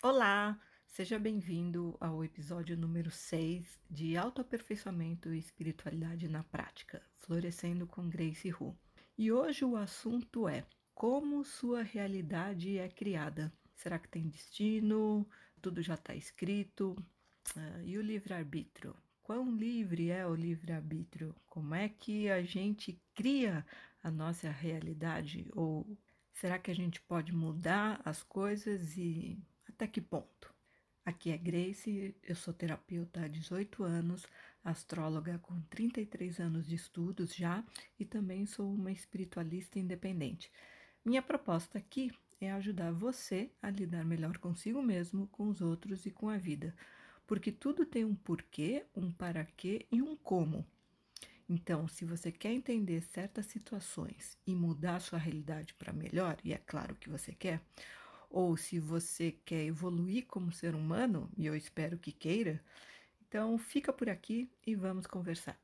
Olá, seja bem-vindo ao episódio número 6 de Autoaperfeiçoamento e Espiritualidade na Prática, Florescendo com Grace Hu. E hoje o assunto é como sua realidade é criada. Será que tem destino? Tudo já está escrito? Uh, e o livre-arbítrio? Quão livre é o livre-arbítrio? Como é que a gente cria a nossa realidade? Ou será que a gente pode mudar as coisas e até que ponto? Aqui é Grace, eu sou terapeuta há 18 anos, astróloga com 33 anos de estudos já e também sou uma espiritualista independente. Minha proposta aqui é ajudar você a lidar melhor consigo mesmo, com os outros e com a vida porque tudo tem um porquê, um para quê e um como. Então, se você quer entender certas situações e mudar sua realidade para melhor, e é claro que você quer, ou se você quer evoluir como ser humano, e eu espero que queira, então fica por aqui e vamos conversar.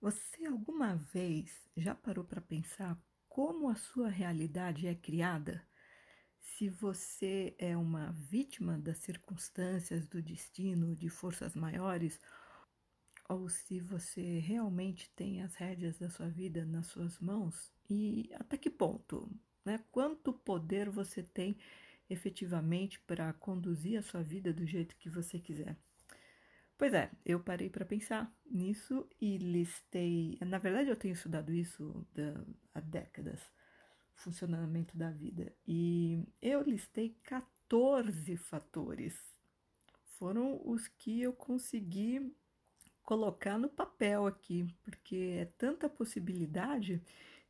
Você alguma vez já parou para pensar como a sua realidade é criada? Se você é uma vítima das circunstâncias, do destino, de forças maiores, ou se você realmente tem as rédeas da sua vida nas suas mãos e até que ponto, né? Quanto poder você tem efetivamente para conduzir a sua vida do jeito que você quiser? Pois é, eu parei para pensar nisso e listei. Na verdade, eu tenho estudado isso há décadas, funcionamento da vida, e eu listei 14 fatores. Foram os que eu consegui colocar no papel aqui, porque é tanta possibilidade.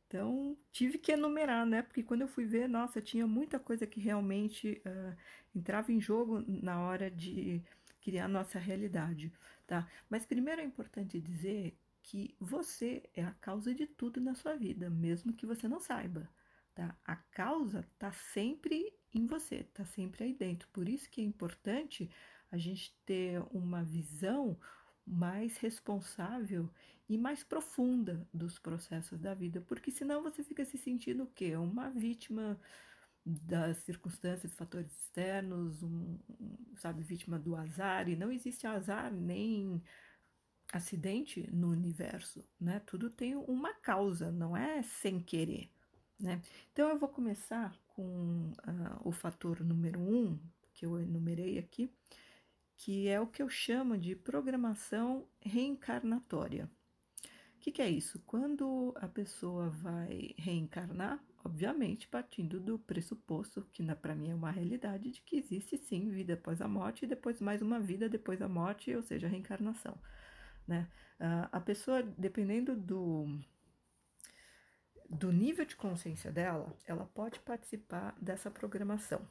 Então, tive que enumerar, né? Porque quando eu fui ver, nossa, tinha muita coisa que realmente uh, entrava em jogo na hora de criar nossa realidade, tá? Mas primeiro é importante dizer que você é a causa de tudo na sua vida, mesmo que você não saiba, tá? A causa tá sempre em você, tá sempre aí dentro. Por isso que é importante a gente ter uma visão mais responsável e mais profunda dos processos da vida, porque senão você fica se sentindo o quê? Uma vítima das circunstâncias, fatores externos, um, sabe, vítima do azar, e não existe azar nem acidente no universo, né? Tudo tem uma causa, não é sem querer, né? Então eu vou começar com uh, o fator número um, que eu enumerei aqui, que é o que eu chamo de programação reencarnatória. O que, que é isso? Quando a pessoa vai reencarnar, obviamente partindo do pressuposto, que para mim é uma realidade, de que existe sim vida após a morte e depois mais uma vida depois da morte, ou seja, a reencarnação. Né? Uh, a pessoa, dependendo do, do nível de consciência dela, ela pode participar dessa programação.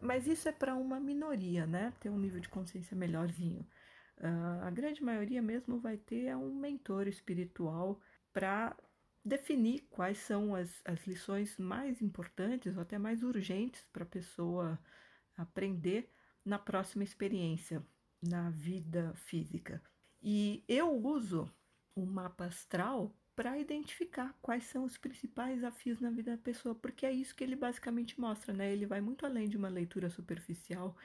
Mas isso é para uma minoria, né? Ter um nível de consciência melhorzinho. Uh, a grande maioria mesmo vai ter um mentor espiritual para definir quais são as, as lições mais importantes ou até mais urgentes para a pessoa aprender na próxima experiência, na vida física. E eu uso o mapa astral para identificar quais são os principais desafios na vida da pessoa, porque é isso que ele basicamente mostra, né? Ele vai muito além de uma leitura superficial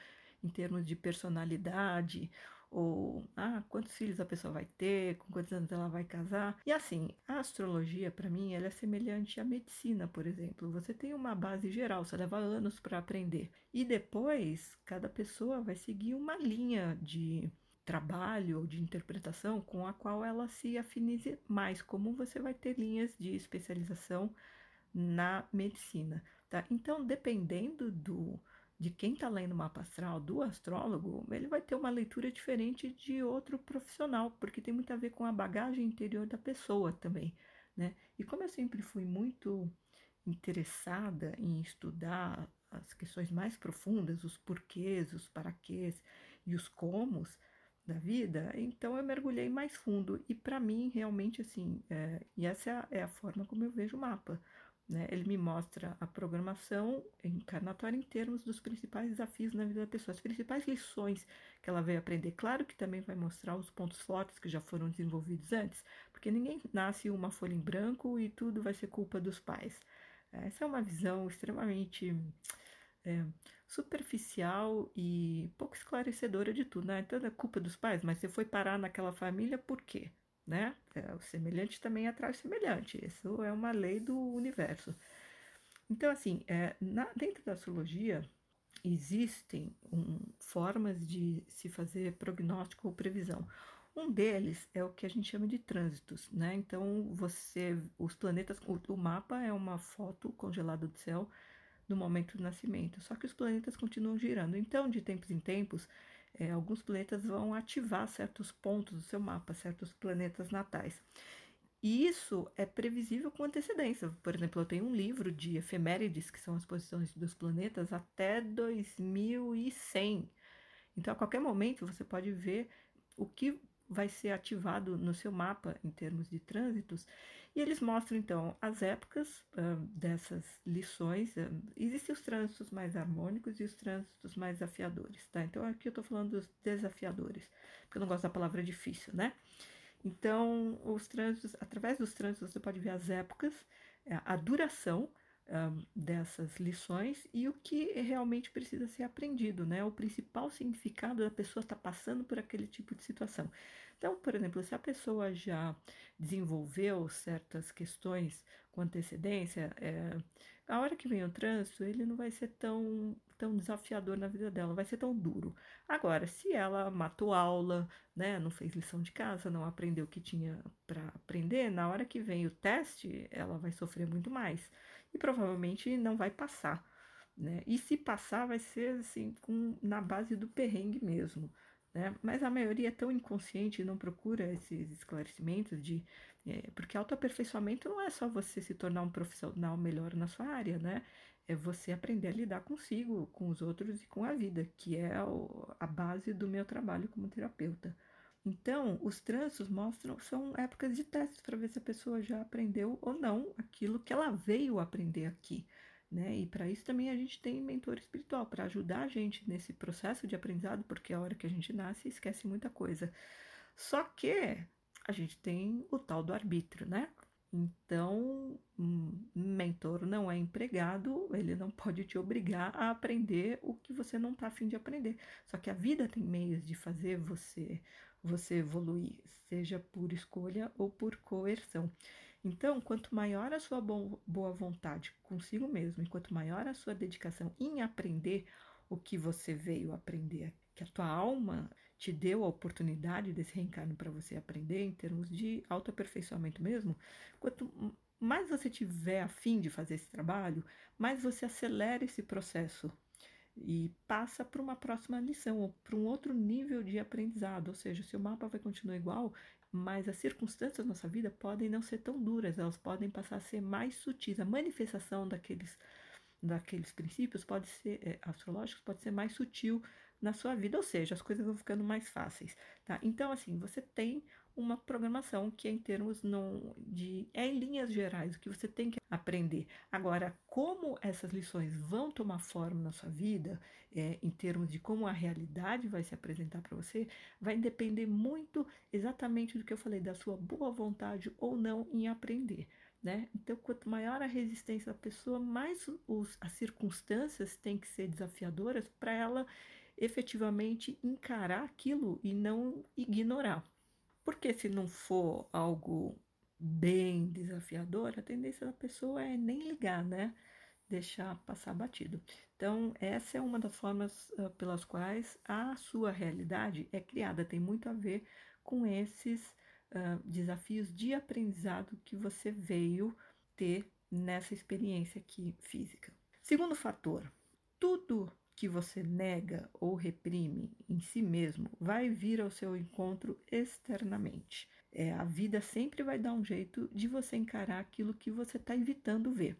em termos de personalidade ou ah, quantos filhos a pessoa vai ter, com quantos anos ela vai casar. E assim, a astrologia para mim ela é semelhante à medicina, por exemplo. Você tem uma base geral, você leva anos para aprender. E depois, cada pessoa vai seguir uma linha de trabalho ou de interpretação com a qual ela se afinize mais, como você vai ter linhas de especialização na medicina, tá? Então, dependendo do de quem está lendo o mapa astral, do astrólogo, ele vai ter uma leitura diferente de outro profissional, porque tem muito a ver com a bagagem interior da pessoa também, né? E como eu sempre fui muito interessada em estudar as questões mais profundas, os porquês, os paraquês e os comos da vida, então eu mergulhei mais fundo. E para mim, realmente, assim, é, e essa é a, é a forma como eu vejo o mapa. Né? Ele me mostra a programação encarnatória em termos dos principais desafios na vida da pessoa, as principais lições que ela veio aprender. Claro que também vai mostrar os pontos fortes que já foram desenvolvidos antes, porque ninguém nasce uma folha em branco e tudo vai ser culpa dos pais. Essa é uma visão extremamente é, superficial e pouco esclarecedora de tudo, né? Então é culpa dos pais, mas você foi parar naquela família por quê? Né? É, o semelhante também atrai o semelhante. Isso é uma lei do universo. Então, assim, é, na, dentro da astrologia existem um, formas de se fazer prognóstico ou previsão. Um deles é o que a gente chama de trânsitos, né? Então, você, os planetas, o, o mapa é uma foto congelada do céu no momento do nascimento, só que os planetas continuam girando. Então, de tempos em tempos, é, alguns planetas vão ativar certos pontos do seu mapa, certos planetas natais. E isso é previsível com antecedência. Por exemplo, eu tenho um livro de efemérides, que são as posições dos planetas, até 2100. Então, a qualquer momento, você pode ver o que vai ser ativado no seu mapa em termos de trânsitos e eles mostram, então, as épocas uh, dessas lições. Uh, existem os trânsitos mais harmônicos e os trânsitos mais desafiadores, tá? Então, aqui eu estou falando dos desafiadores, porque eu não gosto da palavra difícil, né? Então, os trânsitos, através dos trânsitos, você pode ver as épocas, eh, a duração dessas lições e o que realmente precisa ser aprendido, né? O principal significado da pessoa estar tá passando por aquele tipo de situação. Então, por exemplo, se a pessoa já desenvolveu certas questões com antecedência, é, a hora que vem o trânsito, ele não vai ser tão, tão desafiador na vida dela, vai ser tão duro. Agora, se ela matou aula, né, não fez lição de casa, não aprendeu o que tinha para aprender, na hora que vem o teste, ela vai sofrer muito mais e provavelmente não vai passar. Né? E se passar, vai ser assim, com, na base do perrengue mesmo. Né? Mas a maioria é tão inconsciente e não procura esses esclarecimentos de. É, porque autoaperfeiçoamento não é só você se tornar um profissional melhor na sua área, né? É você aprender a lidar consigo, com os outros e com a vida, que é a base do meu trabalho como terapeuta. Então, os trânsitos mostram, são épocas de testes para ver se a pessoa já aprendeu ou não aquilo que ela veio aprender aqui. Né? E para isso também a gente tem mentor espiritual, para ajudar a gente nesse processo de aprendizado, porque a hora que a gente nasce esquece muita coisa. Só que a gente tem o tal do arbítrio, né? Então, mentor não é empregado, ele não pode te obrigar a aprender o que você não está afim de aprender. Só que a vida tem meios de fazer você você evoluir, seja por escolha ou por coerção. Então, quanto maior a sua boa vontade consigo mesmo, e quanto maior a sua dedicação em aprender o que você veio aprender, que a tua alma te deu a oportunidade desse reencarno para você aprender em termos de autoaperfeiçoamento mesmo, quanto mais você tiver a fim de fazer esse trabalho, mais você acelera esse processo e passa para uma próxima lição ou para um outro nível de aprendizado. Ou seja, o seu mapa vai continuar igual, mas as circunstâncias da nossa vida podem não ser tão duras, elas podem passar a ser mais sutis. A manifestação daqueles, daqueles princípios pode ser é, astrológicos pode ser mais sutil na sua vida, ou seja, as coisas vão ficando mais fáceis, tá? Então, assim, você tem uma programação que é em termos não, de é em linhas gerais o que você tem que aprender. Agora, como essas lições vão tomar forma na sua vida, é, em termos de como a realidade vai se apresentar para você, vai depender muito exatamente do que eu falei da sua boa vontade ou não em aprender. Né? Então, quanto maior a resistência da pessoa, mais os, as circunstâncias têm que ser desafiadoras para ela efetivamente encarar aquilo e não ignorar. Porque se não for algo bem desafiador, a tendência da pessoa é nem ligar, né? Deixar passar batido. Então, essa é uma das formas uh, pelas quais a sua realidade é criada. Tem muito a ver com esses uh, desafios de aprendizado que você veio ter nessa experiência aqui física. Segundo fator, tudo que você nega ou reprime em si mesmo vai vir ao seu encontro externamente. É, a vida sempre vai dar um jeito de você encarar aquilo que você está evitando ver.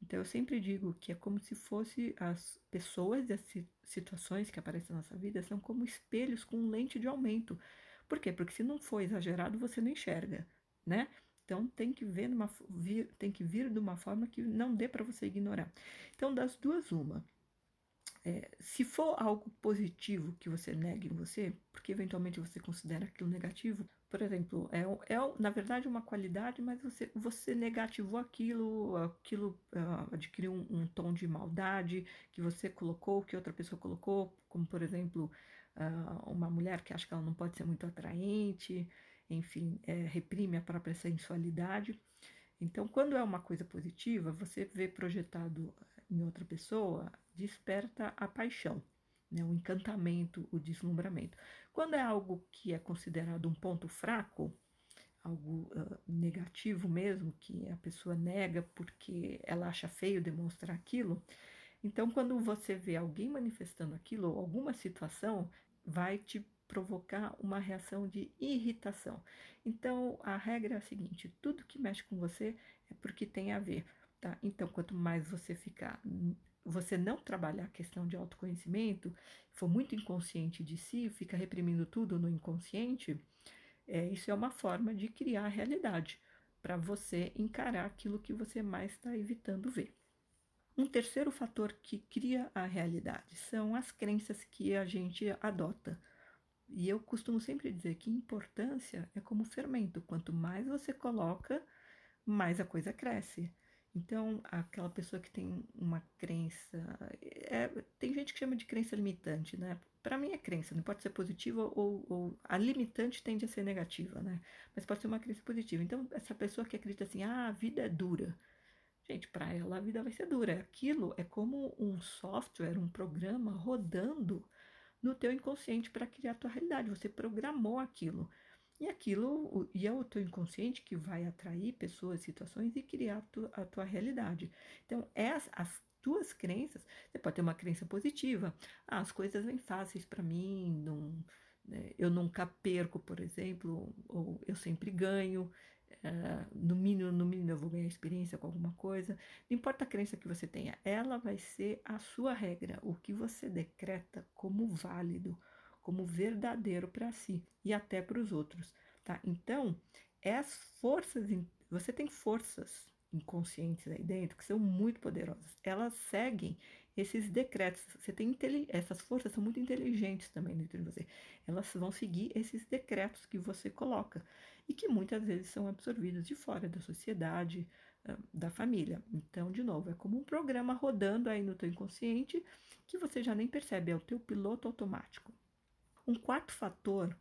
Então, eu sempre digo que é como se fosse as pessoas e as situações que aparecem na nossa vida são como espelhos com lente de aumento. Por quê? Porque se não for exagerado, você não enxerga, né? Então tem que ver numa, vir, tem que vir de uma forma que não dê para você ignorar. Então das duas uma. É, se for algo positivo que você nega em você, porque eventualmente você considera aquilo negativo, por exemplo, é, é na verdade uma qualidade, mas você, você negativou aquilo, aquilo uh, adquiriu um, um, tom de maldade que você colocou, que outra pessoa colocou, como por exemplo, uh, uma mulher que acha que ela não pode ser muito atraente, enfim, é, reprime a própria sensualidade. Então, quando é uma coisa positiva, você vê projetado em outra pessoa, desperta a paixão, né, o encantamento, o deslumbramento. Quando é algo que é considerado um ponto fraco, algo uh, negativo mesmo, que a pessoa nega porque ela acha feio demonstrar aquilo, então quando você vê alguém manifestando aquilo, alguma situação, vai te provocar uma reação de irritação. Então, a regra é a seguinte: tudo que mexe com você é porque tem a ver, tá? Então, quanto mais você ficar, você não trabalhar a questão de autoconhecimento, for muito inconsciente de si, fica reprimindo tudo no inconsciente, é, isso é uma forma de criar a realidade para você encarar aquilo que você mais está evitando ver. Um terceiro fator que cria a realidade são as crenças que a gente adota. E eu costumo sempre dizer que importância é como fermento. Quanto mais você coloca, mais a coisa cresce. Então, aquela pessoa que tem uma crença. É, tem gente que chama de crença limitante, né? Para mim é crença, não pode ser positiva ou, ou, A limitante tende a ser negativa, né? Mas pode ser uma crença positiva. Então, essa pessoa que acredita assim, ah, a vida é dura. Gente, para ela a vida vai ser dura. Aquilo é como um software, um programa rodando no teu inconsciente para criar a tua realidade. Você programou aquilo. E aquilo, e é o teu inconsciente que vai atrair pessoas, situações e criar a tua, a tua realidade. Então, as, as tuas crenças, você pode ter uma crença positiva. Ah, as coisas vêm fáceis para mim, não, né, eu nunca perco, por exemplo, ou eu sempre ganho. Uh, no mínimo, no mínimo eu vou ganhar experiência com alguma coisa. Não importa a crença que você tenha, ela vai ser a sua regra, o que você decreta como válido, como verdadeiro para si e até para os outros, tá? Então, as forças, você tem forças inconscientes aí dentro que são muito poderosas. Elas seguem esses decretos. Você tem essas forças são muito inteligentes também dentro de você. Elas vão seguir esses decretos que você coloca e que muitas vezes são absorvidos de fora da sociedade, da família. Então, de novo, é como um programa rodando aí no teu inconsciente que você já nem percebe, é o teu piloto automático. Um quarto fator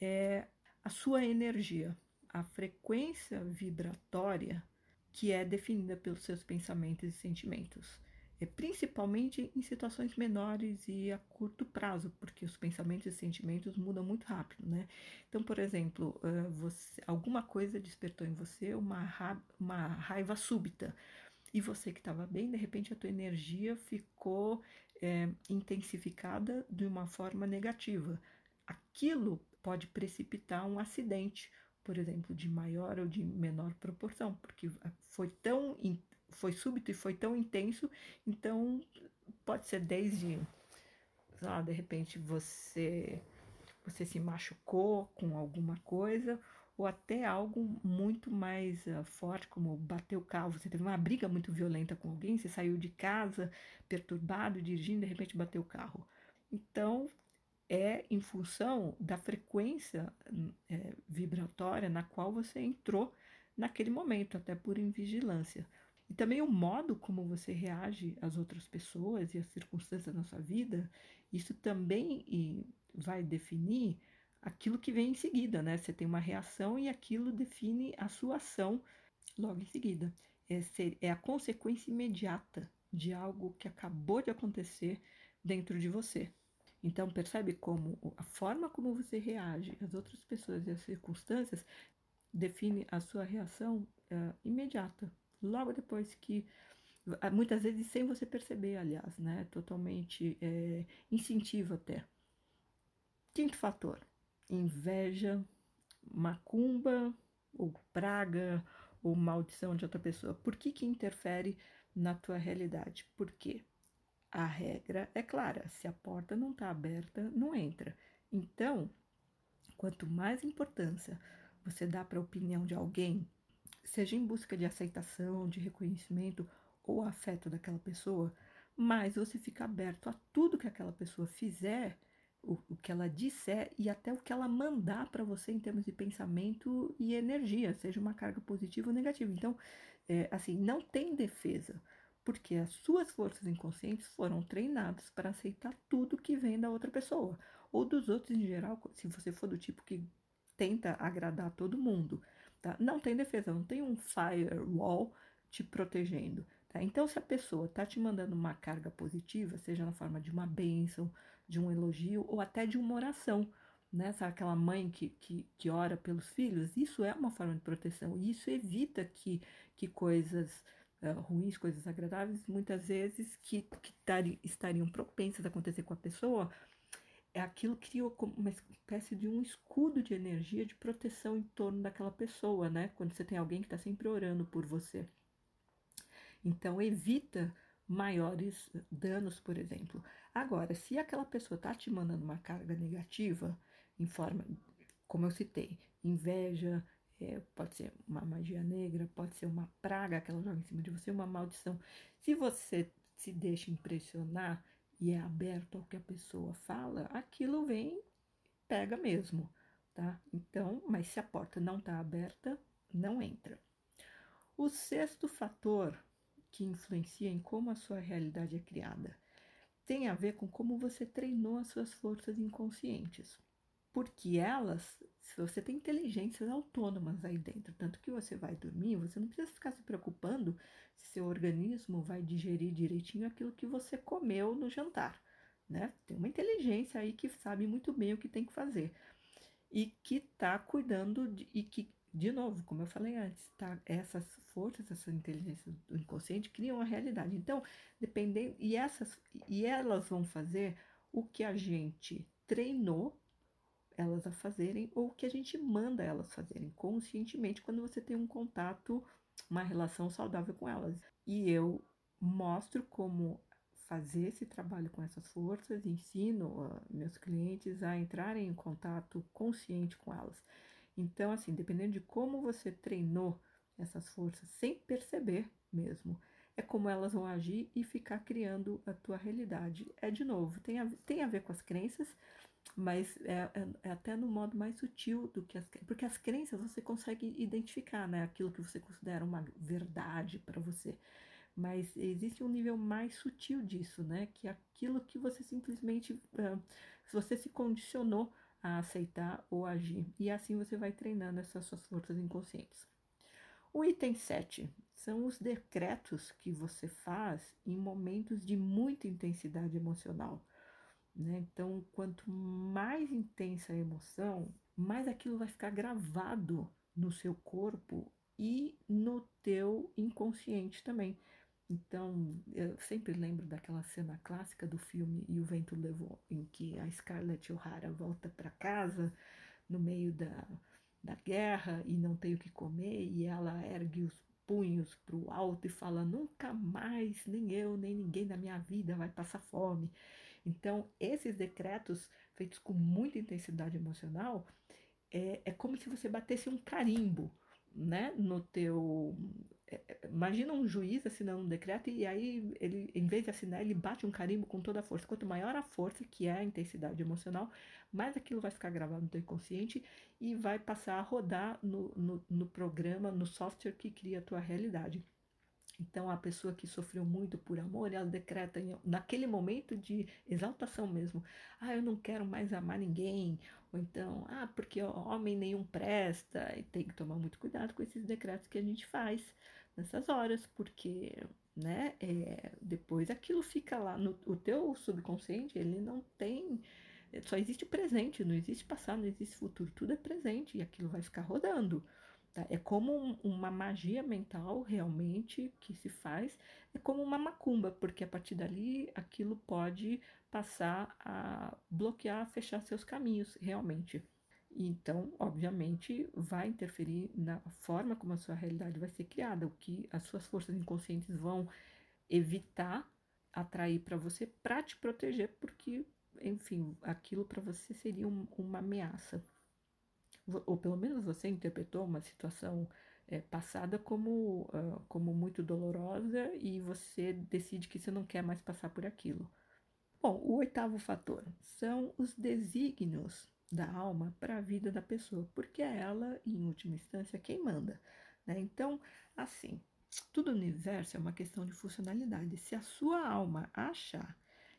é a sua energia, a frequência vibratória que é definida pelos seus pensamentos e sentimentos é, principalmente em situações menores e a curto prazo, porque os pensamentos e sentimentos mudam muito rápido, né? Então, por exemplo, você, alguma coisa despertou em você uma, ra uma raiva súbita, e você que estava bem, de repente a tua energia ficou é, intensificada de uma forma negativa. Aquilo pode precipitar um acidente, por exemplo, de maior ou de menor proporção, porque foi tão foi súbito e foi tão intenso, então pode ser desde, lá, de repente você você se machucou com alguma coisa ou até algo muito mais uh, forte, como bater o carro, você teve uma briga muito violenta com alguém, você saiu de casa perturbado, dirigindo, de repente bateu o carro. Então, é em função da frequência é, vibratória na qual você entrou naquele momento, até por invigilância. E também o modo como você reage às outras pessoas e às circunstâncias na sua vida, isso também vai definir aquilo que vem em seguida, né? Você tem uma reação e aquilo define a sua ação logo em seguida. É, ser, é a consequência imediata de algo que acabou de acontecer dentro de você. Então, percebe como a forma como você reage às outras pessoas e às circunstâncias define a sua reação uh, imediata logo depois que muitas vezes sem você perceber, aliás, né? Totalmente é, até. Quinto fator: inveja, macumba ou praga ou maldição de outra pessoa. Por que que interfere na tua realidade? Por quê? A regra é clara: se a porta não está aberta, não entra. Então, quanto mais importância você dá para a opinião de alguém, seja em busca de aceitação, de reconhecimento ou afeto daquela pessoa, mas você fica aberto a tudo que aquela pessoa fizer, o, o que ela disser e até o que ela mandar para você em termos de pensamento e energia, seja uma carga positiva ou negativa. Então, é, assim, não tem defesa, porque as suas forças inconscientes foram treinadas para aceitar tudo que vem da outra pessoa ou dos outros em geral, se você for do tipo que tenta agradar todo mundo, tá? Não tem defesa, não tem um firewall te protegendo, tá? Então, se a pessoa tá te mandando uma carga positiva, seja na forma de uma bênção, de um elogio ou até de uma oração, né? Sabe aquela mãe que, que, que ora pelos filhos? Isso é uma forma de proteção e isso evita que, que coisas uh, ruins, coisas agradáveis, muitas vezes que, que tari, estariam propensas a acontecer com a pessoa, é aquilo criou uma espécie de um escudo de energia de proteção em torno daquela pessoa, né? Quando você tem alguém que está sempre orando por você. Então, evita maiores danos, por exemplo. Agora, se aquela pessoa está te mandando uma carga negativa, em forma, como eu citei, inveja, é, pode ser uma magia negra, pode ser uma praga que ela joga em cima de você, uma maldição. Se você se deixa impressionar e é aberto ao que a pessoa fala, aquilo vem, pega mesmo, tá? Então, mas se a porta não está aberta, não entra. O sexto fator que influencia em como a sua realidade é criada tem a ver com como você treinou as suas forças inconscientes. Porque elas, se você tem inteligências autônomas aí dentro, tanto que você vai dormir, você não precisa ficar se preocupando se seu organismo vai digerir direitinho aquilo que você comeu no jantar, né? Tem uma inteligência aí que sabe muito bem o que tem que fazer e que está cuidando de, e que, de novo, como eu falei antes, tá? Essas forças, essas inteligências do inconsciente criam a realidade. Então, dependendo e essas e elas vão fazer o que a gente treinou elas a fazerem ou o que a gente manda elas fazerem conscientemente quando você tem um contato uma relação saudável com elas. E eu mostro como fazer esse trabalho com essas forças, ensino uh, meus clientes a entrarem em contato consciente com elas. Então, assim, dependendo de como você treinou essas forças sem perceber mesmo, é como elas vão agir e ficar criando a tua realidade. É de novo, tem a, tem a ver com as crenças, mas é, é, é, até no modo mais sutil do que as porque as crenças você consegue identificar, né, aquilo que você considera uma verdade para você. Mas existe um nível mais sutil disso, né, que é aquilo que você simplesmente uh, você se condicionou a aceitar ou agir. E assim você vai treinando essas suas forças inconscientes. O item 7 são os decretos que você faz em momentos de muita intensidade emocional. Né? Então, quanto mais intensa a emoção, mais aquilo vai ficar gravado no seu corpo e no teu inconsciente também. Então, eu sempre lembro daquela cena clássica do filme E o Vento Levou, em que a Scarlett O'Hara volta para casa no meio da, da guerra e não tem o que comer, e ela ergue os punhos para o alto e fala: Nunca mais, nem eu, nem ninguém da minha vida vai passar fome. Então, esses decretos feitos com muita intensidade emocional é, é como se você batesse um carimbo, né, no teu imagina um juiz assinando um decreto e aí ele, em vez de assinar, ele bate um carimbo com toda a força. Quanto maior a força, que é a intensidade emocional, mais aquilo vai ficar gravado no teu inconsciente e vai passar a rodar no, no, no programa, no software que cria a tua realidade. Então, a pessoa que sofreu muito por amor, ela decreta naquele momento de exaltação mesmo: ah, eu não quero mais amar ninguém, ou então, ah, porque homem nenhum presta. E tem que tomar muito cuidado com esses decretos que a gente faz nessas horas, porque, né, é, depois aquilo fica lá no o teu subconsciente, ele não tem. Só existe presente, não existe passado, não existe futuro, tudo é presente e aquilo vai ficar rodando. Tá? É como um, uma magia mental realmente que se faz, é como uma macumba, porque a partir dali aquilo pode passar a bloquear, fechar seus caminhos realmente. Então, obviamente, vai interferir na forma como a sua realidade vai ser criada, o que as suas forças inconscientes vão evitar atrair para você para te proteger, porque, enfim, aquilo para você seria um, uma ameaça ou pelo menos você interpretou uma situação é, passada como, uh, como muito dolorosa e você decide que você não quer mais passar por aquilo. Bom, o oitavo fator são os desígnios da alma para a vida da pessoa, porque é ela, em última instância, quem manda. Né? Então, assim, tudo no universo é uma questão de funcionalidade. Se a sua alma achar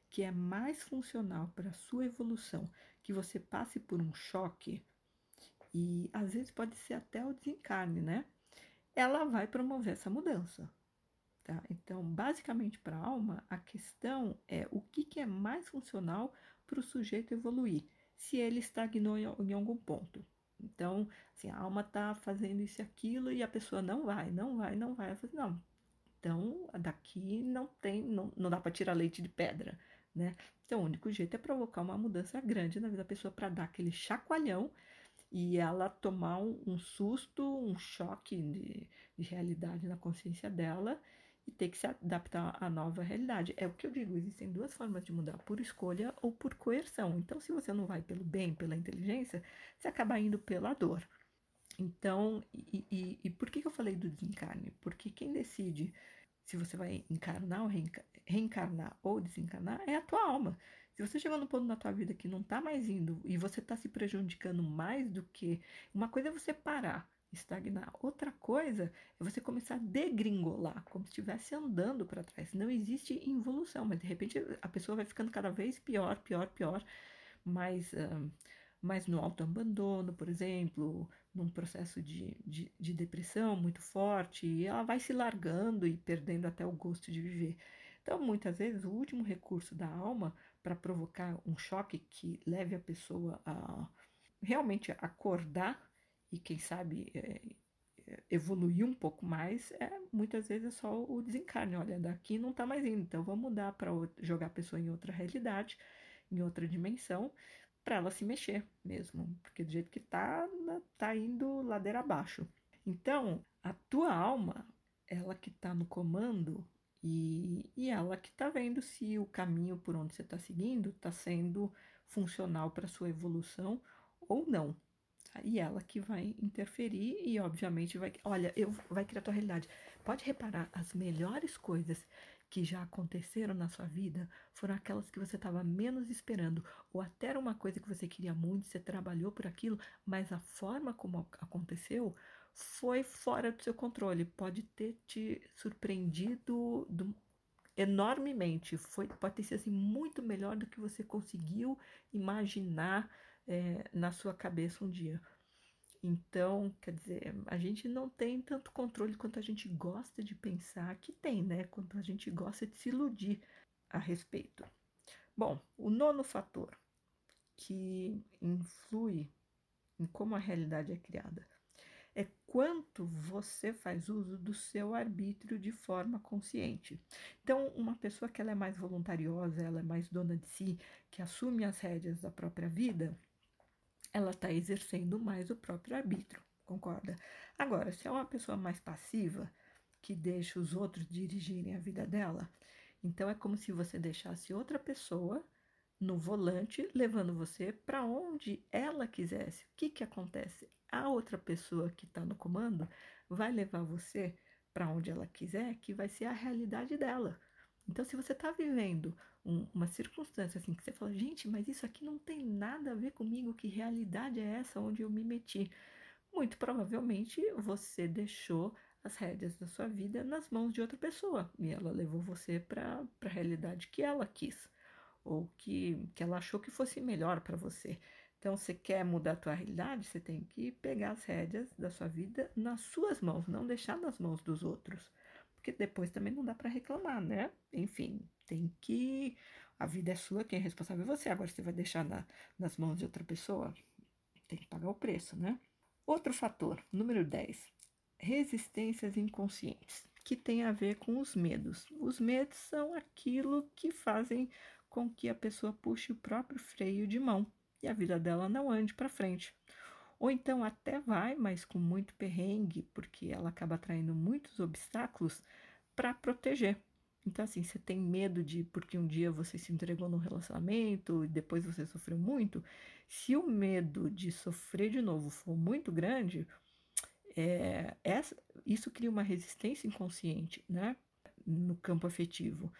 que é mais funcional para a sua evolução que você passe por um choque, e às vezes pode ser até o desencarne, né? Ela vai promover essa mudança. Tá? Então, basicamente, para a alma, a questão é o que, que é mais funcional para o sujeito evoluir, se ele estagnou em, algum ponto. Então, assim, a alma está fazendo isso e aquilo e a pessoa não vai, não vai, não vai. Eu não, então daqui não tem, não, não dá para tirar leite de pedra, né? Então, o único jeito é provocar uma mudança grande na vida da pessoa para dar aquele chacoalhão e ela tomar um, um susto, um choque de, de realidade na consciência dela e ter que se adaptar à nova realidade. É o que eu digo, existem duas formas de mudar, por escolha ou por coerção. Então, se você não vai pelo bem, pela inteligência, você acaba indo pela dor. Então, e, e, e por que, eu falei do desencarne? Porque quem decide se você vai encarnar ou reencarnar ou desencarnar é a tua alma. Se você chegou num ponto na tua vida que não tá mais indo e você tá se prejudicando mais do que. Uma coisa é você parar estagnar. Outra coisa é você começar a degringolar, como se estivesse andando para trás. Não existe involução, mas de repente a pessoa vai ficando cada vez pior, pior, pior, mais, uh, mais no autoabandono, por exemplo, num processo de, de, de depressão muito forte, e ela vai se largando e perdendo até o gosto de viver. Então, muitas vezes, o último recurso da alma para provocar um choque que leve a pessoa a realmente acordar e quem sabe é, é, evoluir um pouco mais, é, muitas vezes é só o desencarne. Olha, daqui não está mais indo, então vamos mudar para jogar a pessoa em outra realidade, em outra dimensão, para ela se mexer mesmo, porque do jeito que está tá indo ladeira abaixo. Então, a tua alma, ela que está no comando e, e ela que está vendo se o caminho por onde você está seguindo está sendo funcional para sua evolução ou não. E ela que vai interferir e, obviamente, vai. Olha, eu, vai criar a tua realidade. Pode reparar, as melhores coisas que já aconteceram na sua vida foram aquelas que você estava menos esperando, ou até era uma coisa que você queria muito, você trabalhou por aquilo, mas a forma como aconteceu foi fora do seu controle. Pode ter te surpreendido do, enormemente. Foi, pode ter sido assim, muito melhor do que você conseguiu imaginar é, na sua cabeça um dia. Então, quer dizer, a gente não tem tanto controle quanto a gente gosta de pensar que tem, né? Quanto a gente gosta de se iludir a respeito. Bom, o nono fator que influi em como a realidade é criada é quanto você faz uso do seu arbítrio de forma consciente. Então, uma pessoa que ela é mais voluntariosa, ela é mais dona de si, que assume as rédeas da própria vida, ela está exercendo mais o próprio arbítrio, concorda? Agora, se é uma pessoa mais passiva, que deixa os outros dirigirem a vida dela, então é como se você deixasse outra pessoa no volante, levando você para onde ela quisesse. O que, que acontece? A outra pessoa que está no comando vai levar você para onde ela quiser, que vai ser a realidade dela. Então, se você está vivendo um, uma circunstância assim que você fala, gente, mas isso aqui não tem nada a ver comigo, que realidade é essa onde eu me meti? Muito provavelmente você deixou as rédeas da sua vida nas mãos de outra pessoa e ela levou você para a realidade que ela quis ou que, que ela achou que fosse melhor para você. Então, você quer mudar a tua realidade, você tem que pegar as rédeas da sua vida nas suas mãos, não deixar nas mãos dos outros porque depois também não dá para reclamar, né? Enfim, tem que. A vida é sua, quem é responsável é você. Agora você vai deixar na, nas mãos de outra pessoa, tem que pagar o preço, né? Outro fator, número 10, resistências inconscientes, que tem a ver com os medos. Os medos são aquilo que fazem com que a pessoa puxe o próprio freio de mão e a vida dela não ande para frente. Ou então até vai, mas com muito perrengue, porque ela acaba atraindo muitos obstáculos para proteger. Então, assim, você tem medo de porque um dia você se entregou num relacionamento e depois você sofreu muito. Se o medo de sofrer de novo for muito grande, é, essa, isso cria uma resistência inconsciente, né? No campo afetivo.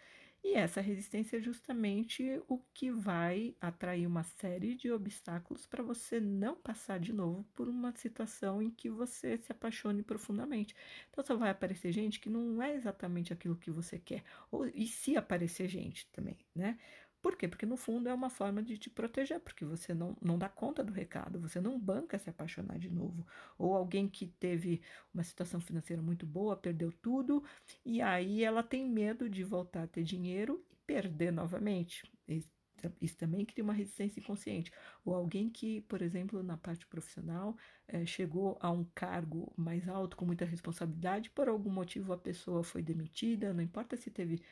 E essa resistência é justamente o que vai atrair uma série de obstáculos para você não passar de novo por uma situação em que você se apaixone profundamente. Então só vai aparecer gente que não é exatamente aquilo que você quer. Ou, e se aparecer gente também, né? Por quê? Porque no fundo é uma forma de te proteger, porque você não, não dá conta do recado, você não banca se apaixonar de novo. Ou alguém que teve uma situação financeira muito boa, perdeu tudo, e aí ela tem medo de voltar a ter dinheiro e perder novamente. Isso também cria uma resistência inconsciente. Ou alguém que, por exemplo, na parte profissional, é, chegou a um cargo mais alto, com muita responsabilidade, por algum motivo a pessoa foi demitida, não importa se teve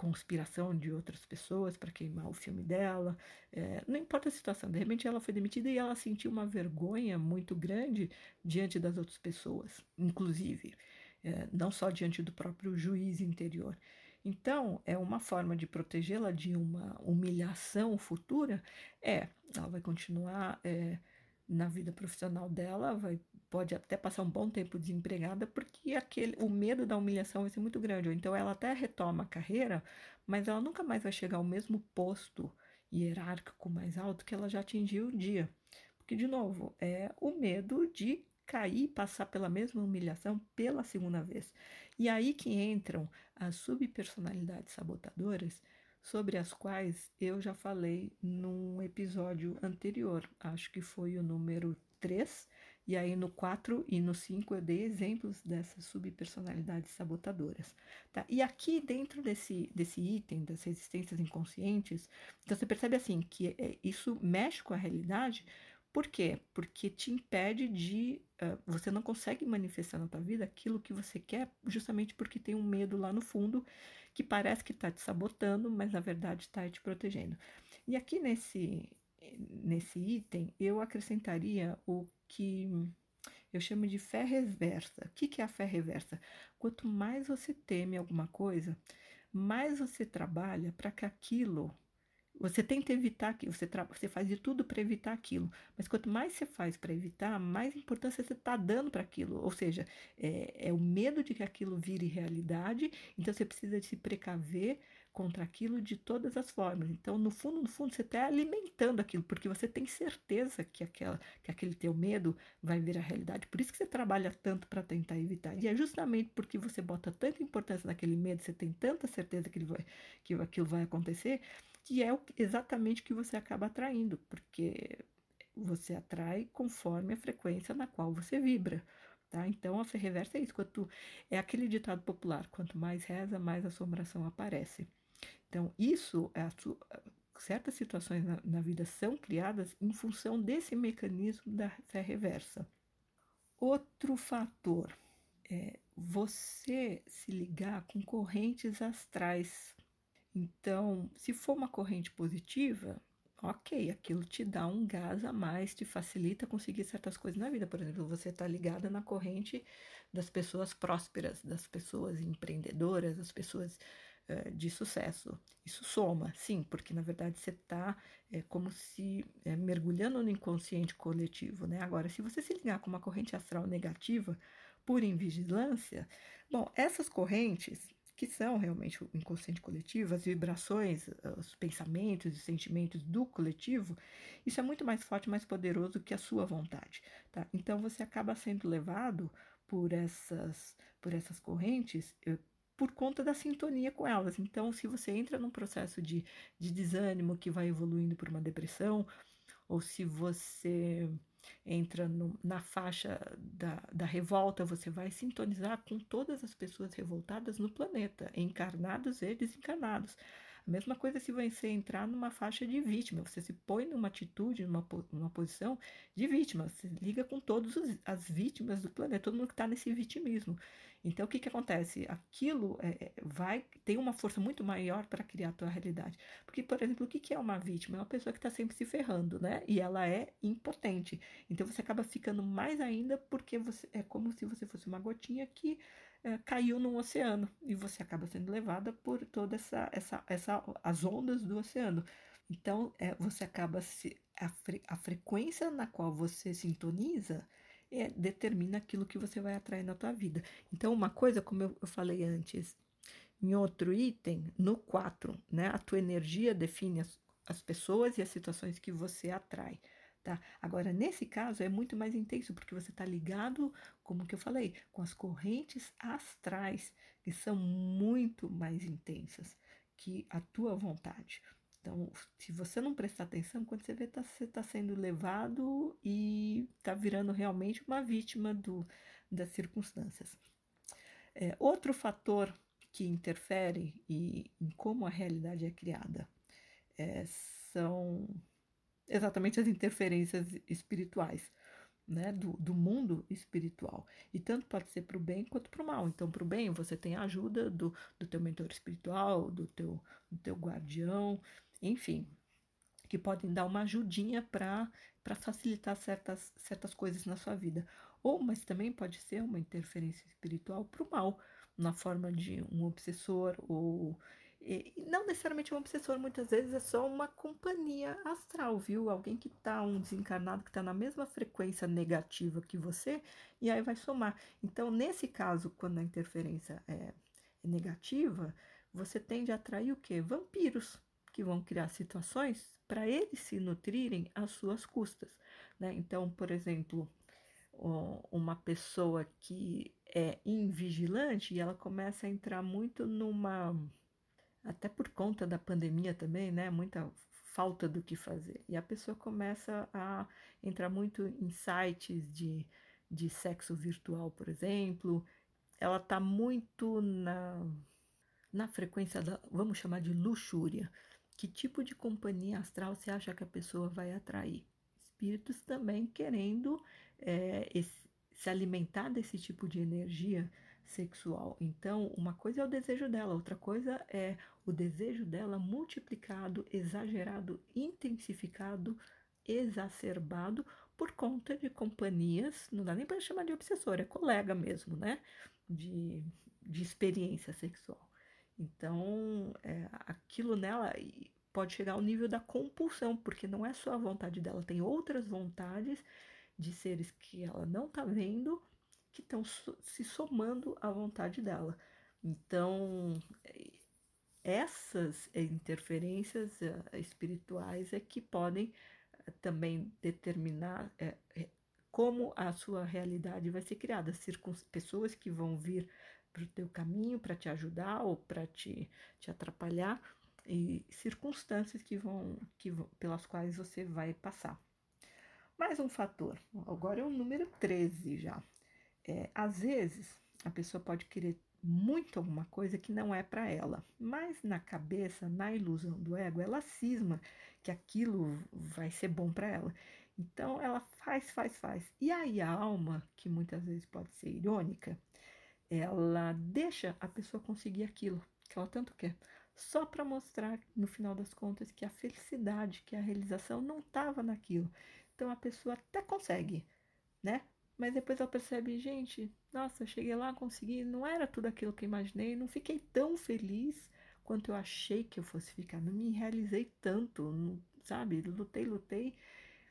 conspiração de outras pessoas para queimar o filme dela. É, não importa a situação, de repente ela foi demitida e ela sentiu uma vergonha muito grande diante das outras pessoas, inclusive, é, não só diante do próprio juiz interior. Então, é uma forma de protegê-la de uma humilhação futura? É, ela vai continuar. É, na vida profissional dela, vai, pode até passar um bom tempo desempregada, porque aquele, o medo da humilhação vai ser muito grande. Ou então ela até retoma a carreira, mas ela nunca mais vai chegar ao mesmo posto hierárquico mais alto que ela já atingiu um dia. Porque, de novo, é o medo de cair passar pela mesma humilhação pela segunda vez. E aí que entram as subpersonalidades sabotadoras, sobre as quais eu já falei num episódio anterior, acho que foi o número 3, e aí no 4 e no 5 eu dei exemplos dessas subpersonalidades sabotadoras. Tá? E aqui dentro desse, desse item das resistências inconscientes, então você percebe assim que é, isso mexe com a realidade, por quê? Porque te impede de. Uh, você não consegue manifestar na tua vida aquilo que você quer, justamente porque tem um medo lá no fundo que parece que está te sabotando, mas na verdade está te protegendo. E aqui nesse, nesse item, eu acrescentaria o que eu chamo de fé reversa. O que, que é a fé reversa? Quanto mais você teme alguma coisa, mais você trabalha para que aquilo você tenta evitar aquilo, você, você faz de tudo para evitar aquilo. Mas quanto mais você faz para evitar, mais importância você está dando para aquilo. Ou seja, é, é, o medo de que aquilo vire realidade, então você precisa se precaver contra aquilo de todas as formas. Então, no fundo, no fundo, você está alimentando aquilo, porque você tem certeza que, aquela, que aquele teu medo vai virar realidade. Por isso que você trabalha tanto para tentar evitar. E é justamente porque você bota tanta importância naquele medo, você tem tanta certeza que, ele vai, que aquilo vai acontecer, que é exatamente o que você acaba atraindo, porque você atrai conforme a frequência na qual você vibra. Tá? Então a fé reversa é isso. Quanto, é aquele ditado popular: quanto mais reza, mais assombração aparece. Então, isso, é certas situações na, na vida são criadas em função desse mecanismo da fé reversa. Outro fator é você se ligar com correntes astrais então, se for uma corrente positiva, ok, aquilo te dá um gás a mais, te facilita conseguir certas coisas na vida. Por exemplo, você está ligada na corrente das pessoas prósperas, das pessoas empreendedoras, das pessoas uh, de sucesso. Isso soma, sim, porque na verdade você está é, como se é, mergulhando no inconsciente coletivo. Né? Agora, se você se ligar com uma corrente astral negativa, por invigilância, bom, essas correntes que são realmente o inconsciente coletivo, as vibrações, os pensamentos e sentimentos do coletivo, isso é muito mais forte, mais poderoso que a sua vontade, tá? Então você acaba sendo levado por essas, por essas correntes eh, por conta da sintonia com elas. Então, se você entra num processo de, de desânimo que vai evoluindo por uma depressão, ou se você entra no, na faixa da, da revolta, você vai sintonizar com todas as pessoas revoltadas no planeta, encarnados e desencarnados. A mesma coisa se você entrar numa faixa de vítima, você se põe numa atitude, numa, numa posição de vítima, você liga com todas as vítimas do planeta, todo mundo que está nesse vitimismo. Então, o que, que acontece? Aquilo é, é vai tem uma força muito maior para criar a tua realidade. Porque, por exemplo, o que, que é uma vítima? É uma pessoa que está sempre se ferrando, né? E ela é impotente. Então, você acaba ficando mais ainda porque você é como se você fosse uma gotinha que é, caiu no oceano e você acaba sendo levada por toda essa, essa, essa as ondas do oceano. Então, é, você acaba se a, fre, a frequência na qual você sintoniza é, determina aquilo que você vai atrair na tua vida. Então, uma coisa, como eu, eu falei antes, em outro item, no 4, né? A tua energia define as, as pessoas e as situações que você atrai. Tá? Agora, nesse caso, é muito mais intenso, porque você está ligado, como que eu falei, com as correntes astrais, que são muito mais intensas que a tua vontade. Então, se você não prestar atenção, quando você vê, tá, você está sendo levado e está virando realmente uma vítima do, das circunstâncias. É, outro fator que interfere e, em como a realidade é criada é, são exatamente as interferências espirituais. Né, do, do mundo espiritual. E tanto pode ser para o bem quanto para o mal. Então, para o bem, você tem a ajuda do, do teu mentor espiritual, do teu, do teu guardião, enfim, que podem dar uma ajudinha para facilitar certas, certas coisas na sua vida. Ou, mas também pode ser uma interferência espiritual para o mal, na forma de um obsessor ou e não necessariamente um obsessor, muitas vezes é só uma companhia astral, viu? Alguém que tá, um desencarnado que está na mesma frequência negativa que você, e aí vai somar. Então, nesse caso, quando a interferência é, é negativa, você tende a atrair o quê? Vampiros, que vão criar situações para eles se nutrirem às suas custas. Né? Então, por exemplo, uma pessoa que é invigilante e ela começa a entrar muito numa até por conta da pandemia também, né? Muita falta do que fazer. E a pessoa começa a entrar muito em sites de, de sexo virtual, por exemplo. Ela está muito na, na frequência da, vamos chamar de luxúria. Que tipo de companhia astral você acha que a pessoa vai atrair? Espíritos também querendo é, esse, se alimentar desse tipo de energia sexual. Então, uma coisa é o desejo dela, outra coisa é o desejo dela multiplicado, exagerado, intensificado, exacerbado por conta de companhias, não dá nem para chamar de obsessor, é colega mesmo, né? De, de experiência sexual. Então, é, aquilo nela pode chegar ao nível da compulsão, porque não é só a vontade dela, tem outras vontades de seres que ela não está vendo que estão se somando à vontade dela. Então, essas interferências eh, espirituais é que podem eh, também determinar é, como a sua realidade vai ser criada. Pessoas que vão vir para o teu caminho para te ajudar ou para te, te atrapalhar e circunstâncias que vão, que vão, pelas quais você vai passar. Mais um fator, agora é o número 13 já. É, às vezes, a pessoa pode querer muito alguma coisa que não é para ela, mas na cabeça, na ilusão do ego, ela cisma que aquilo vai ser bom para ela. Então ela faz, faz, faz. E aí a alma, que muitas vezes pode ser irônica, ela deixa a pessoa conseguir aquilo que ela tanto quer, só para mostrar no final das contas que a felicidade, que a realização não estava naquilo. Então a pessoa até consegue, né? Mas depois ela percebe, gente, nossa, cheguei lá, consegui, não era tudo aquilo que eu imaginei, não fiquei tão feliz quanto eu achei que eu fosse ficar, não me realizei tanto, não, sabe? Lutei, lutei.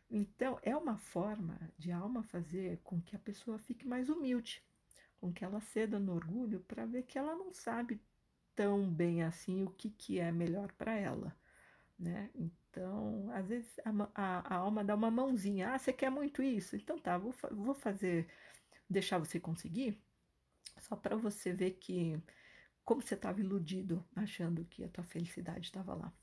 Então, é uma forma de alma fazer com que a pessoa fique mais humilde, com que ela ceda no orgulho para ver que ela não sabe tão bem assim o que, que é melhor para ela, né? Então, às vezes a, a, a, alma dá uma mãozinha. Ah, você quer muito isso? Então tá, vou, vou fazer, deixar você conseguir, só para você ver que como você estava iludido, achando que a tua felicidade estava lá.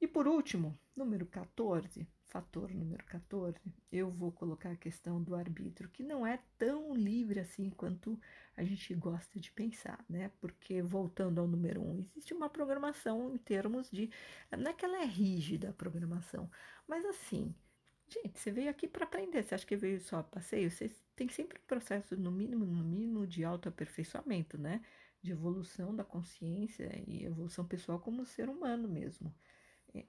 E por último, número 14, fator número 14, eu vou colocar a questão do arbítrio, que não é tão livre assim quanto a gente gosta de pensar, né? Porque, voltando ao número 1, existe uma programação em termos de. Não é que ela é rígida a programação, mas assim. Gente, você veio aqui para aprender. Você acha que veio só a passeio? Você tem sempre um processo, no mínimo, no mínimo, de autoaperfeiçoamento, né? De evolução da consciência e evolução pessoal como ser humano mesmo.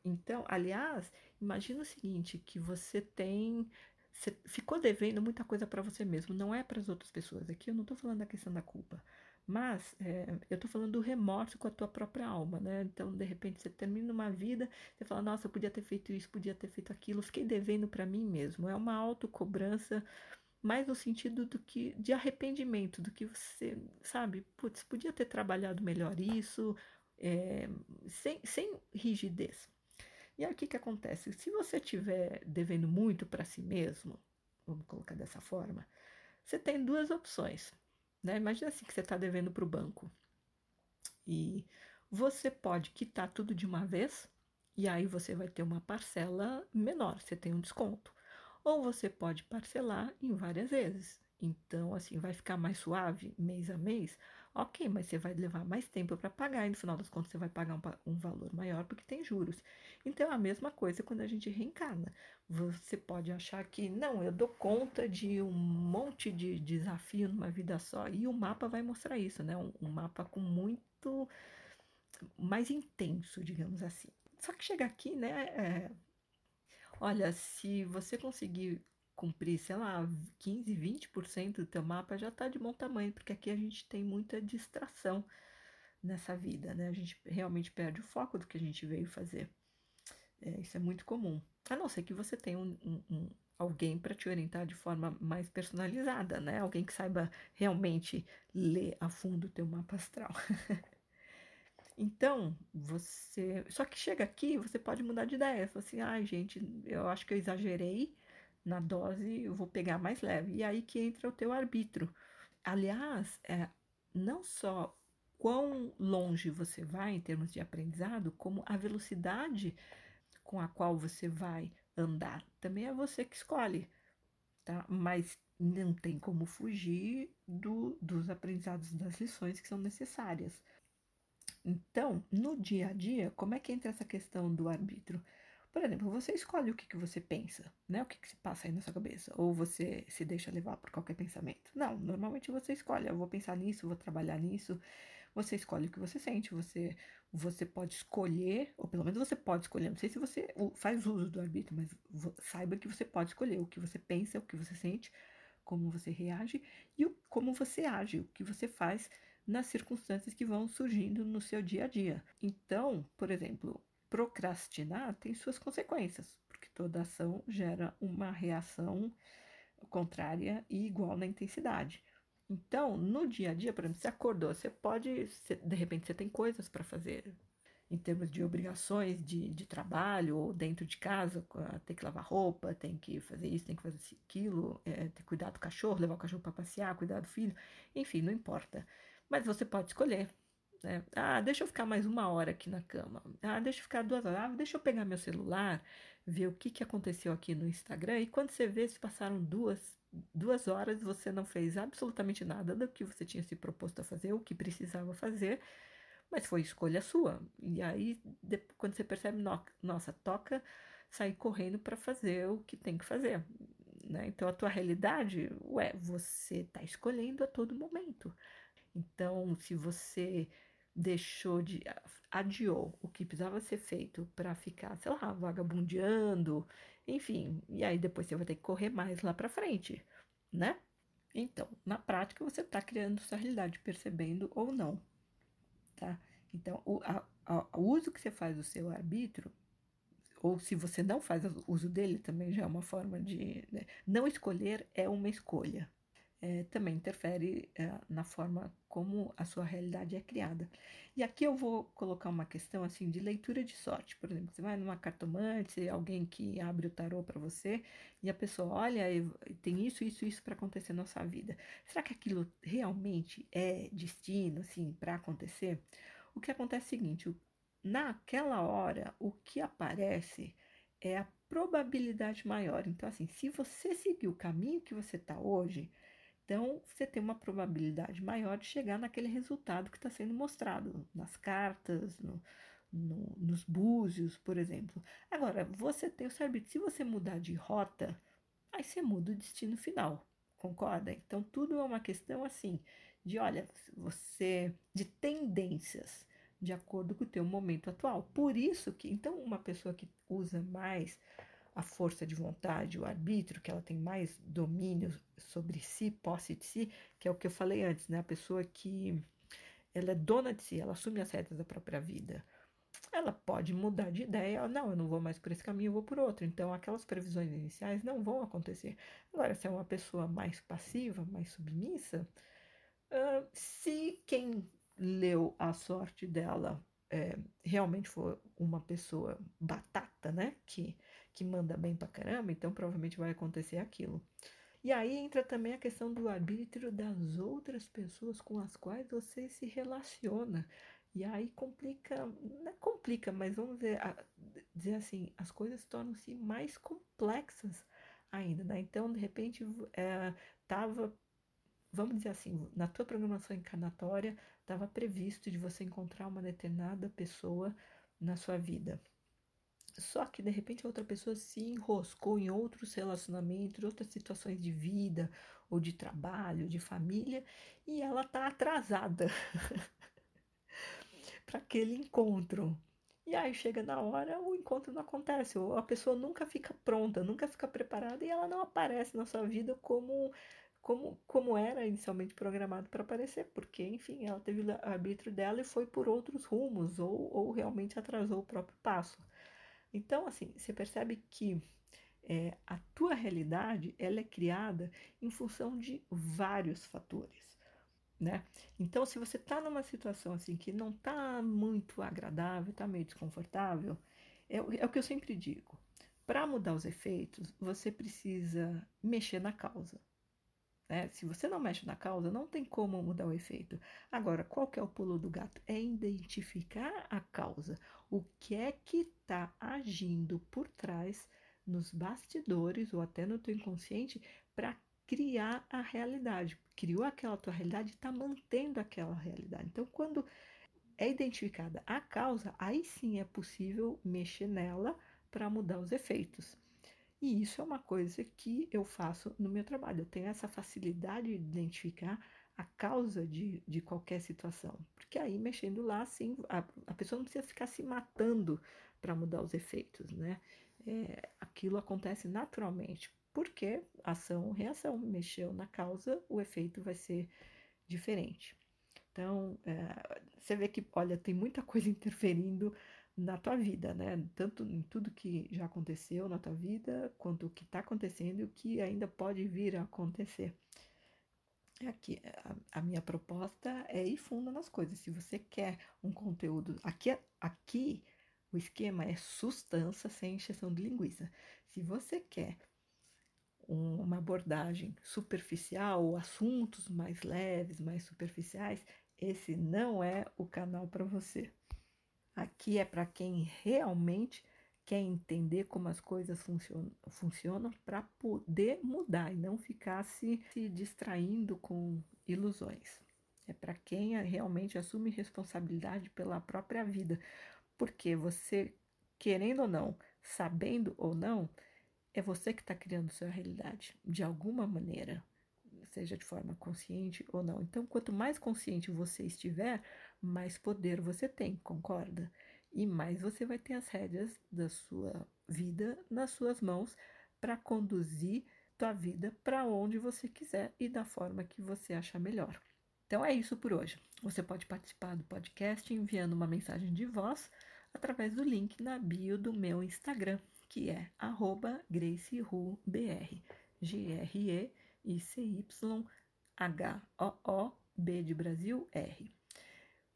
Então, aliás, imagina o seguinte, que você tem você ficou devendo muita coisa para você mesmo, não é para as outras pessoas. Aqui eu não estou falando da questão da culpa, mas é, eu estou falando do remorso com a tua própria alma, né? Então, de repente, você termina uma vida, você fala, nossa, eu podia ter feito isso, podia ter feito aquilo, fiquei devendo para mim mesmo. É uma autocobrança mais no sentido do que de arrependimento, do que você, sabe, putz, podia ter trabalhado melhor isso, é, sem, sem rigidez. E aí o que, que acontece? Se você estiver devendo muito para si mesmo, vamos colocar dessa forma, você tem duas opções. Né? Imagina assim que você está devendo para o banco. E você pode quitar tudo de uma vez, e aí você vai ter uma parcela menor, você tem um desconto. Ou você pode parcelar em várias vezes. Então, assim, vai ficar mais suave mês a mês? Ok, mas você vai levar mais tempo para pagar e no final das contas você vai pagar um, um, valor maior porque tem juros. Então, é a mesma coisa quando a gente reencarna. Você pode achar que, não, eu dou conta de um monte de desafio numa vida só. E o mapa vai mostrar isso, né? Um, um mapa com muito mais intenso, digamos assim. Só que chega aqui, né? É, olha, se você conseguir cumprir, sei lá, 15, 20% do teu mapa já está de bom tamanho, porque aqui a gente tem muita distração nessa vida, né? A gente realmente perde o foco do que a gente veio fazer. É, isso é muito comum. A não ser que você tenha um, um, um alguém para te orientar de forma mais personalizada, né? Alguém que saiba realmente ler a fundo o teu mapa astral. então, você. Só que chega aqui, você pode mudar de ideia. Fala assim, ai, ah, gente, eu acho que eu exagerei na dose, eu vou pegar mais leve. E aí que entra o teu arbítrio. Aliás, é, não só quão longe você vai em termos de aprendizado, como a velocidade com a qual você vai andar. Também é você que escolhe, tá? Mas não tem como fugir do, dos aprendizados das lições que são necessárias. Então, no dia a dia, como é que entra essa questão do arbítrio? Por exemplo, você escolhe o que, que você pensa, né? O que, que se passa aí na sua cabeça. Ou você se deixa levar por qualquer pensamento. Não, normalmente você escolhe. Eu vou pensar nisso, vou trabalhar nisso. Você escolhe o que você sente. Você, você pode escolher, ou pelo menos você pode escolher. Não sei se você faz uso do arbítrio, mas saiba que você pode escolher o que você pensa, o que você sente, como você reage e o, como você age, o que você faz nas circunstâncias que vão surgindo no seu dia a dia. Então, por exemplo, procrastinar tem suas consequências, porque toda ação gera uma reação contrária e igual na intensidade. Então, no dia a dia, por exemplo, você acordou, você pode, de repente, você tem coisas para fazer em termos de obrigações de, de trabalho ou dentro de casa, tem que lavar roupa, tem que fazer isso, tem que fazer aquilo, é, ter cuidado do cachorro, levar o cachorro para passear, cuidar do filho, enfim, não importa. Mas você pode escolher né? Ah, deixa eu ficar mais uma hora aqui na cama. Ah, deixa eu ficar duas horas. Ah, deixa eu pegar meu celular, ver o que, que aconteceu aqui no Instagram. E quando você vê, se passaram duas, duas horas, você não fez absolutamente nada do que você tinha se proposto a fazer, o que precisava fazer, mas foi escolha sua. E aí, depois, quando você percebe, no, nossa, toca sair correndo para fazer o que tem que fazer. Né? Então, a tua realidade, ué, você está escolhendo a todo momento. Então, se você deixou de adiou o que precisava ser feito para ficar, sei lá, vagabundeando, enfim, e aí depois você vai ter que correr mais lá para frente, né? Então, na prática, você está criando sua realidade, percebendo ou não, tá? Então, o, a, a, o uso que você faz do seu arbítrio, ou se você não faz uso dele, também já é uma forma de. Né? Não escolher é uma escolha, é, também interfere é, na forma como a sua realidade é criada. E aqui eu vou colocar uma questão assim de leitura de sorte. Por exemplo, você vai numa cartomante, alguém que abre o tarô para você e a pessoa olha tem isso, isso, isso para acontecer na sua vida. Será que aquilo realmente é destino, assim, para acontecer? O que acontece é o seguinte: naquela hora, o que aparece é a probabilidade maior. Então, assim, se você seguir o caminho que você está hoje, então, você tem uma probabilidade maior de chegar naquele resultado que está sendo mostrado nas cartas, no, no, nos búzios, por exemplo. Agora, você tem o cérebro, se você mudar de rota, aí você muda o destino final, concorda? Então, tudo é uma questão assim, de olha, você, de tendências, de acordo com o teu momento atual. Por isso que, então, uma pessoa que usa mais a força de vontade, o arbítrio, que ela tem mais domínio sobre si, posse de si, que é o que eu falei antes, né? A pessoa que ela é dona de si, ela assume as rédeas da própria vida. ela pode mudar de ideia, não, eu não vou mais por esse caminho, eu vou por outro. Então, aquelas previsões iniciais não vão acontecer. Agora, se é uma pessoa mais passiva, mais submissa, uh, se quem leu a sorte dela é, realmente for uma pessoa batata, né, que, que manda bem pra caramba, então provavelmente vai acontecer aquilo. E aí entra também a questão do arbítrio das outras pessoas com as quais você se relaciona. E aí complica, não é complica, mas vamos dizer, dizer assim, as coisas tornam-se mais complexas ainda, né? Então, de repente, é, tava, vamos dizer assim, na tua programação encarnatória, estava previsto de você encontrar uma determinada pessoa na sua vida. Só que de repente a outra pessoa se enroscou em outros relacionamentos, outras situações de vida, ou de trabalho, de família, e ela está atrasada. para aquele encontro. E aí chega na hora, o encontro não acontece, ou a pessoa nunca fica pronta, nunca fica preparada e ela não aparece na sua vida como como, como era inicialmente programado para aparecer, porque, enfim, ela teve o arbítrio dela e foi por outros rumos, ou, ou realmente atrasou o próprio passo. Então, assim, você percebe que é, a tua realidade ela é criada em função de vários fatores né? Então, se você está numa situação assim que não está muito agradável, está meio desconfortável, é, é o que eu sempre digo. Para mudar os efeitos, você precisa mexer na causa. Né? Se você não mexe na causa, não tem como mudar o efeito. Agora, qual que é o pulo do gato? É identificar a causa. O que é que está agindo por trás, nos bastidores ou até no teu inconsciente, para criar a realidade. Criou aquela tua realidade e está mantendo aquela realidade. Então, quando é identificada a causa, aí sim é possível mexer nela para mudar os efeitos. E isso é uma coisa que eu faço no meu trabalho. Eu tenho essa facilidade de identificar a causa de, de qualquer situação. Porque aí, mexendo lá, assim, a, a pessoa não precisa ficar se matando para mudar os efeitos, né? É, aquilo acontece naturalmente porque ação, reação, mexeu na causa, o efeito vai ser diferente. Então, é, você vê que, olha, tem muita coisa interferindo na tua vida, né? Tanto em tudo que já aconteceu na tua vida, quanto o que está acontecendo e o que ainda pode vir a acontecer. Aqui, a, a, minha proposta é ir fundo nas coisas. Se você quer um conteúdo, aqui, aqui o esquema é sustância sem injeção de linguiça. Se você quer um, uma abordagem superficial ou assuntos mais leves, mais superficiais, esse não é o canal para você. Aqui é para quem realmente quer entender como as coisas funcionam, funcionam para poder mudar e não ficar se, se distraindo com ilusões. É para quem realmente assume responsabilidade pela própria vida. Porque você, querendo ou não, sabendo ou não, é você que está criando sua realidade, de alguma maneira, seja de forma consciente ou não. Então, quanto mais consciente você estiver, mais poder você tem, concorda? E mais você vai ter as rédeas da sua vida nas suas mãos para conduzir tua vida para onde você quiser e da forma que você achar melhor. Então é isso por hoje. Você pode participar do podcast enviando uma mensagem de voz através do link na bio do meu Instagram, que é arroba GraceRuBR, G-R-E-I-C-Y-H-O-O-B de Brasil R.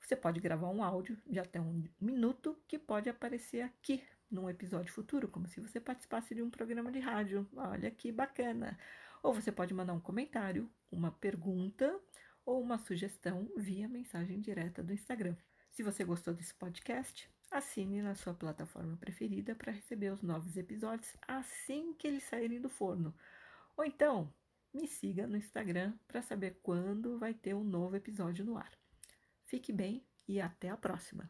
Você pode gravar um áudio de até um minuto que pode aparecer aqui num episódio futuro, como se você participasse de um programa de rádio. Olha que bacana! Ou você pode mandar um comentário, uma pergunta ou uma sugestão via mensagem direta do Instagram. Se você gostou desse podcast, assine na sua plataforma preferida para receber os novos episódios assim que eles saírem do forno. Ou então, me siga no Instagram para saber quando vai ter um novo episódio no ar. Fique bem e até a próxima!